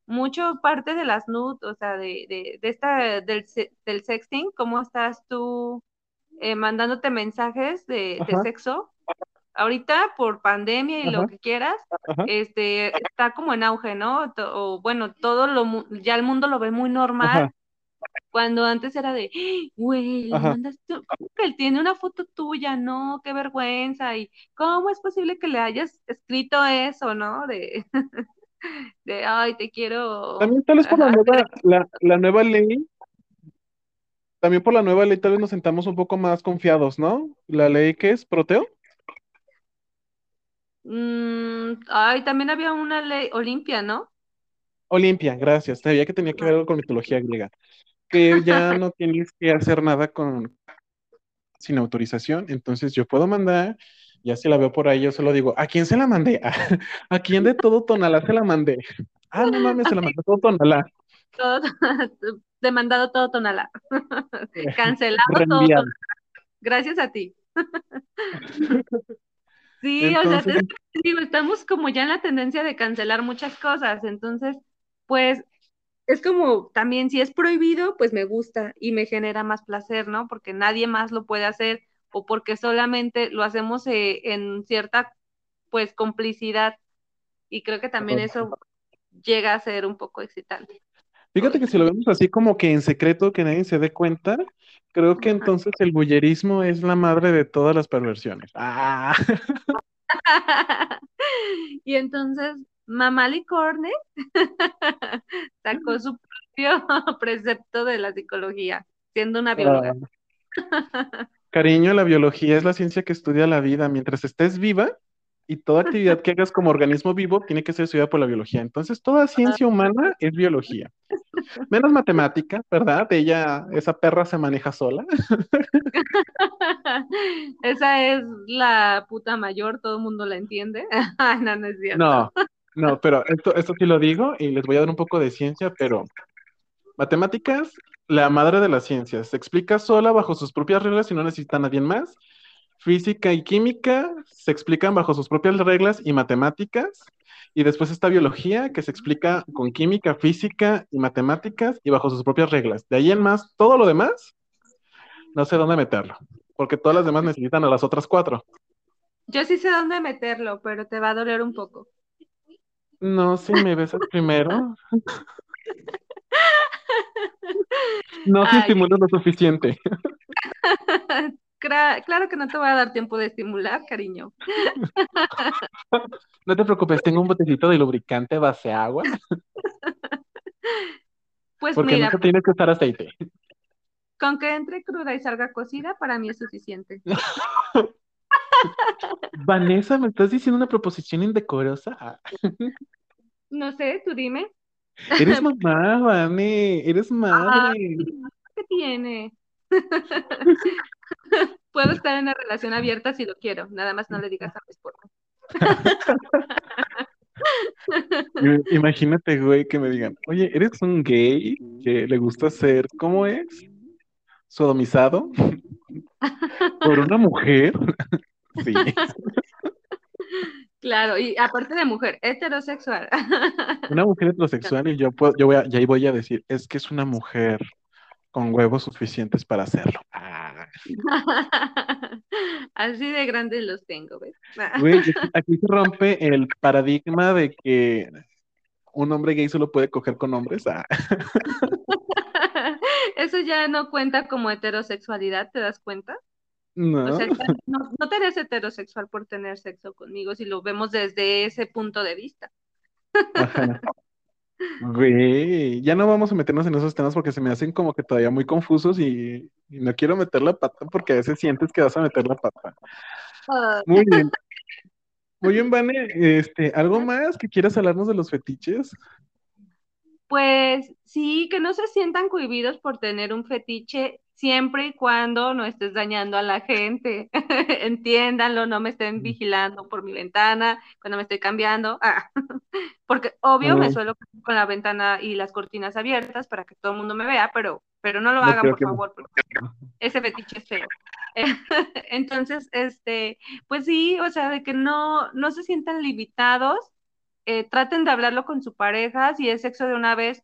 mucho parte de las nudes, o sea, de, de, de esta, del, del sexting, cómo estás tú eh, mandándote mensajes de, de sexo. Ahorita por pandemia y Ajá. lo que quieras, Ajá. este, está como en auge, ¿no? O, bueno, todo lo, ya el mundo lo ve muy normal, Ajá. cuando antes era de, "¡Ah, güey, le Ajá. mandaste, ¿cómo que él tiene una foto tuya? No, qué vergüenza, y cómo es posible que le hayas escrito eso, ¿no? De, de, ay, te quiero, También tal vez por la nueva, la, la nueva ley, también por la nueva ley tal vez nos sentamos un poco más confiados, ¿no? La ley que es proteo. Mm, ay, también había una ley Olimpia, ¿no? Olimpia, gracias. Sabía que tenía que ver algo con mitología griega. Que ya no tienes que hacer nada con sin autorización. Entonces yo puedo mandar, ya si la veo por ahí, yo solo digo, ¿a quién se la mandé? ¿A, quién de todo Tonalá se la mandé? Ah, no mames, se la mandé todo Tonalá. Todo, demandado todo Tonalá, cancelado todo. Tonalá, gracias a ti. Sí, o sea, te digo, estamos como ya en la tendencia de cancelar muchas cosas, entonces, pues es como también si es prohibido, pues me gusta y me genera más placer, ¿no? Porque nadie más lo puede hacer o porque solamente lo hacemos eh, en cierta, pues, complicidad y creo que también eso llega a ser un poco excitante. Fíjate que si lo vemos así como que en secreto, que nadie se dé cuenta, creo que entonces el bullerismo es la madre de todas las perversiones. Ah, Y entonces, Mamá Licorne sacó su propio precepto de la psicología, siendo una bióloga. Cariño, la biología es la ciencia que estudia la vida. Mientras estés viva y toda actividad que hagas como organismo vivo tiene que ser estudiada por la biología. Entonces, toda ciencia humana es biología. Menos matemática, ¿verdad? Ella, esa perra se maneja sola. Esa es la puta mayor, todo el mundo la entiende. No, no es cierto. No, no, pero esto, esto sí lo digo y les voy a dar un poco de ciencia, pero matemáticas, la madre de las ciencias, se explica sola bajo sus propias reglas y no necesita a nadie más. Física y química se explican bajo sus propias reglas y matemáticas. Y después está biología, que se explica con química, física y matemáticas y bajo sus propias reglas. De ahí en más, todo lo demás, no sé dónde meterlo, porque todas las demás necesitan a las otras cuatro. Yo sí sé dónde meterlo, pero te va a doler un poco. No, si me besas primero. No se Ay. estimula lo suficiente. Claro que no te voy a dar tiempo de estimular, cariño. No te preocupes, tengo un botecito de lubricante base agua, Pues porque mira, nunca tienes que usar aceite. con que entre cruda y salga cocida, para mí es suficiente. Vanessa, ¿me estás diciendo una proposición indecorosa? No sé, tú dime. Eres mamá, Vane, eres madre. ¿Qué tiene? Puedo estar en una relación abierta si lo quiero, nada más no le digas a mi esposo. I- Imagínate, güey, que me digan, oye, ¿eres un gay que le gusta ser, ¿cómo es? Sodomizado por una mujer. Sí. Claro, y aparte de mujer, heterosexual. Una mujer heterosexual y yo puedo, yo voy a, y ahí voy a decir, es que es una mujer con huevos suficientes para hacerlo. Ah, Así de grandes los tengo, ¿ves? güey, aquí, aquí se rompe el paradigma de que un hombre gay solo puede coger con hombres. Ah, Eso ya no cuenta como heterosexualidad, ¿te das cuenta? No. O sea, ya no, no te eres heterosexual por tener sexo conmigo si lo vemos desde ese punto de vista. Ajá. Güey, ya no vamos a meternos en esos temas porque se me hacen como que todavía muy confusos y, y no quiero meter la pata porque a veces sientes que vas a meter la pata. Ah, Muy bien. Muy bien, Vane. Este, ¿algo más que quieras hablarnos de los fetiches? Pues sí, que no se sientan cohibidos por tener un fetiche siempre y cuando no estés dañando a la gente. Entiéndanlo, no me estén vigilando por mi ventana cuando me estoy cambiando. Ah, porque obvio me suelo con la ventana y las cortinas abiertas para que todo el mundo me vea, pero, pero no lo No hagan, por que favor, porque ese fetiche es feo. Entonces, este, pues sí, o sea, de que no, no se sientan limitados, eh, traten de hablarlo con su pareja, si es sexo de una vez,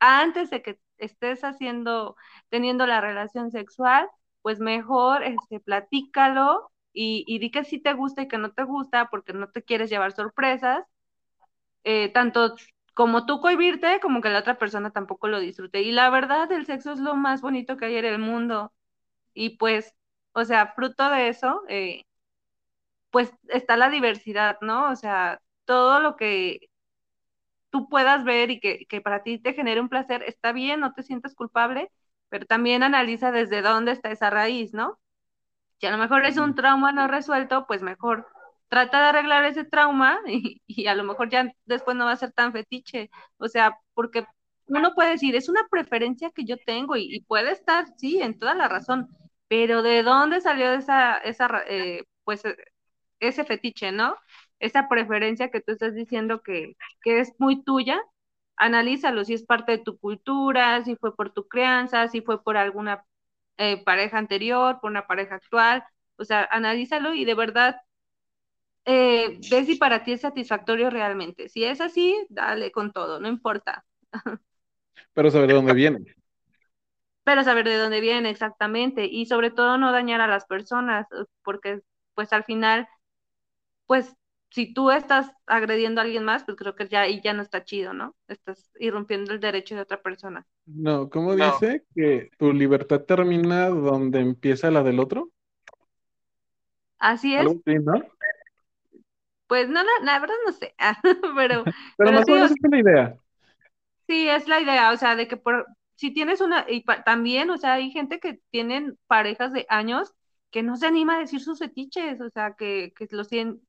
antes de que estés haciendo, teniendo la relación sexual, pues mejor este, platícalo y, y di que sí te gusta y que no te gusta porque no te quieres llevar sorpresas. Eh, tanto como tú cohibirte, como que la otra persona tampoco lo disfrute. Y la verdad, el sexo es lo más bonito que hay en el mundo. Y pues, o sea, fruto de eso, eh, pues está la diversidad, ¿no? O sea, todo lo que tú puedas ver y que, que para ti te genere un placer, está bien, no te sientas culpable, pero también analiza desde dónde está esa raíz, ¿no? Si a lo mejor es un trauma no resuelto, pues mejor trata de arreglar ese trauma y, a lo mejor ya después no va a ser tan fetiche. O sea, porque uno puede decir, es una preferencia que yo tengo y, puede estar, sí, en toda la razón, pero ¿de dónde salió esa, esa eh, pues, ese fetiche, ¿no? Esa preferencia que tú estás diciendo que, que es muy tuya, analízalo si es parte de tu cultura, si fue por tu crianza, si fue por alguna eh, pareja anterior, por una pareja actual, o sea, analízalo y de verdad eh, ve si para ti es satisfactorio realmente. Si es así, dale con todo, no importa. Pero saber de dónde viene. Pero saber de dónde viene, exactamente. Y sobre todo no dañar a las personas, porque pues al final, pues si tú estás agrediendo a alguien más, pues creo que ya y ya no está chido, ¿no? Estás irrumpiendo el derecho de otra persona. No, ¿cómo dice que tu libertad termina donde empieza la del otro? Así es. ¿no? Pues no, la, verdad no sé, pero... pero, más o menos es la idea. Sí, es la idea, o sea, de que por, si tienes una, y también, o sea, hay gente que tienen parejas de años que no se anima a decir sus fetiches, o sea, que, que los siguen,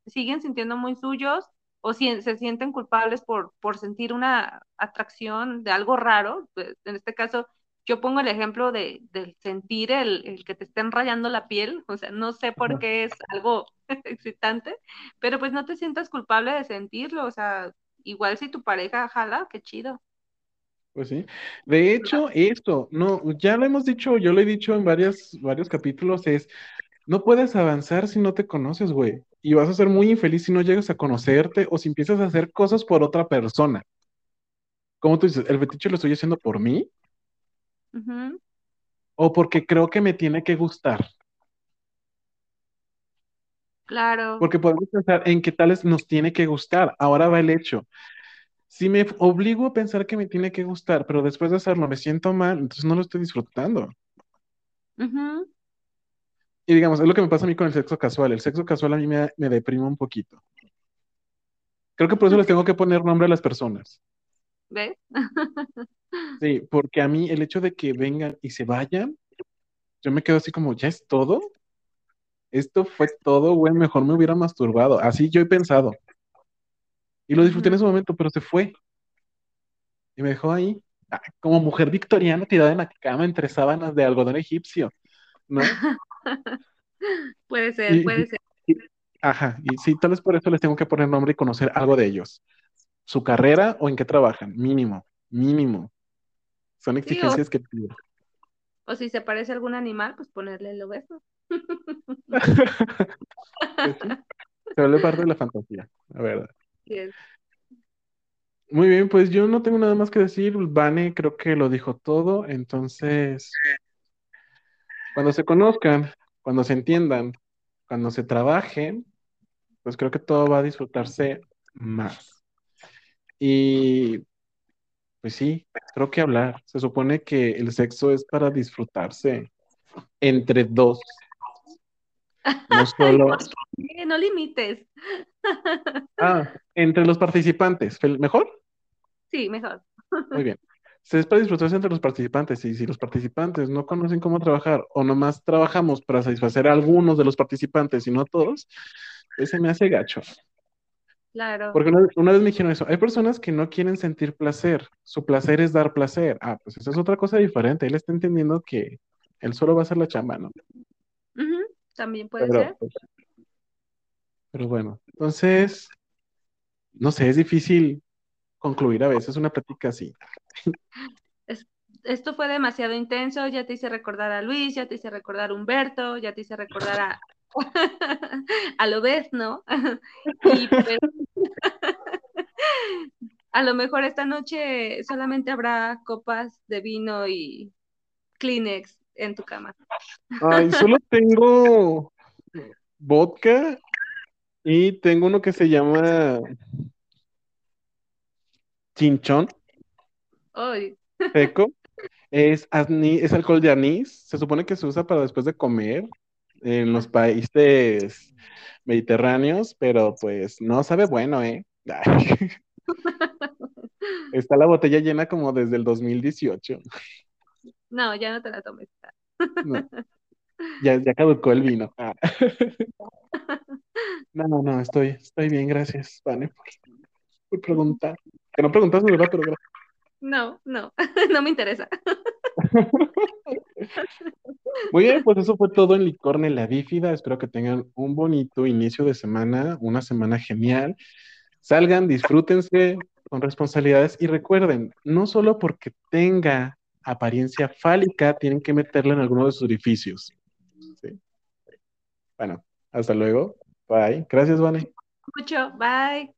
sintiendo muy suyos o si, se sienten culpables por, por sentir una atracción de algo raro. Pues, en este caso, yo pongo el ejemplo de, sentir el, el, que te estén rayando la piel, o sea, no sé por qué es algo excitante, pero pues no te sientas culpable de sentirlo, o sea, igual si tu pareja jala, qué chido. Pues sí. De hecho, esto, no, ya lo hemos dicho, yo lo he dicho en varios, varios capítulos, es, no puedes avanzar si no te conoces, güey. Y vas a ser muy infeliz si no llegas a conocerte o si empiezas a hacer cosas por otra persona. Como tú dices, ¿el fetiche lo estoy haciendo por mí? ¿O porque creo que me tiene que gustar? Claro. Porque podemos pensar en qué tales nos tiene que gustar. Ahora va el hecho. Si me obligo a pensar que me tiene que gustar, pero después de hacerlo me siento mal, entonces no lo estoy disfrutando. Y digamos, es lo que me pasa a mí con el sexo casual. El sexo casual a mí me, me deprime un poquito. Creo que por eso les tengo que poner nombre a las personas. ¿Ves? Sí, porque a mí el hecho de que vengan y se vayan, yo me quedo así como, ¿ya es todo? Esto fue todo, güey, mejor me hubiera masturbado. Así yo he pensado. Y lo disfruté en ese momento, pero se fue. Y me dejó ahí, ah, como mujer victoriana tirada en la cama entre sábanas de algodón egipcio, ¿no? puede ser, puede ser. ajá, y sí, tal vez por eso les tengo que poner nombre y conocer algo de ellos. Su carrera o en qué trabajan, mínimo, mínimo. Son exigencias que pido. O si se parece a algún animal, pues ponerle el obeso. Pues se vuelve parte de la fantasía, la verdad. Muy bien, pues yo no tengo nada más que decir. Vane creo que lo dijo todo. Entonces, cuando se conozcan, cuando se entiendan, cuando se trabajen, pues creo que todo va a disfrutarse más. Y pues sí, creo que hablar. Se supone que el sexo es para disfrutarse entre dos. No solo. no limites. Ah, entre los participantes. ¿Mejor? Sí, mejor. Muy bien. Se es para disfrutarse entre los participantes. Y si los participantes no conocen cómo trabajar o nomás trabajamos para satisfacer a algunos de los participantes y no a todos, ese me hace gacho. Claro. Porque una, vez me dijeron eso. Hay personas que no quieren sentir placer. Su placer es dar placer. Ah, pues eso es otra cosa diferente. Él está entendiendo que él solo va a hacer la chamba, ¿no? También puede ser. Pues, pero bueno, entonces, no sé, es difícil concluir a veces una plática así. esto fue demasiado intenso, ya te hice recordar a Luis, ya te hice recordar a Humberto, ya te hice recordar a, a lo ves, ¿no? y pues, a lo mejor esta noche solamente habrá copas de vino y Kleenex en tu cama? Ay, solo tengo vodka y tengo uno que se llama chinchón Ay, seco. Es, asni- es alcohol de anís. Se supone que se usa para después de comer en los países mediterráneos, pero pues no sabe bueno, ¿eh? Está la botella llena como desde el 2018. No, ya no te la tomes. No, ya, ya caducó el vino. Ah. No, no, no, estoy, estoy bien, gracias, Vane, por, por preguntar. Que no preguntas, ¿verdad? Pero gracias. No, no, no me interesa. Muy bien, pues eso fue todo en Licorne la Bífida. Espero que tengan un bonito inicio de semana, una semana genial. Salgan, disfrútense con responsabilidades y recuerden, no solo porque tenga apariencia fálica, tienen que meterla en alguno de sus orificios. ¿sí? Bueno, hasta luego. Bye. Gracias, Vane. Mucho, bye.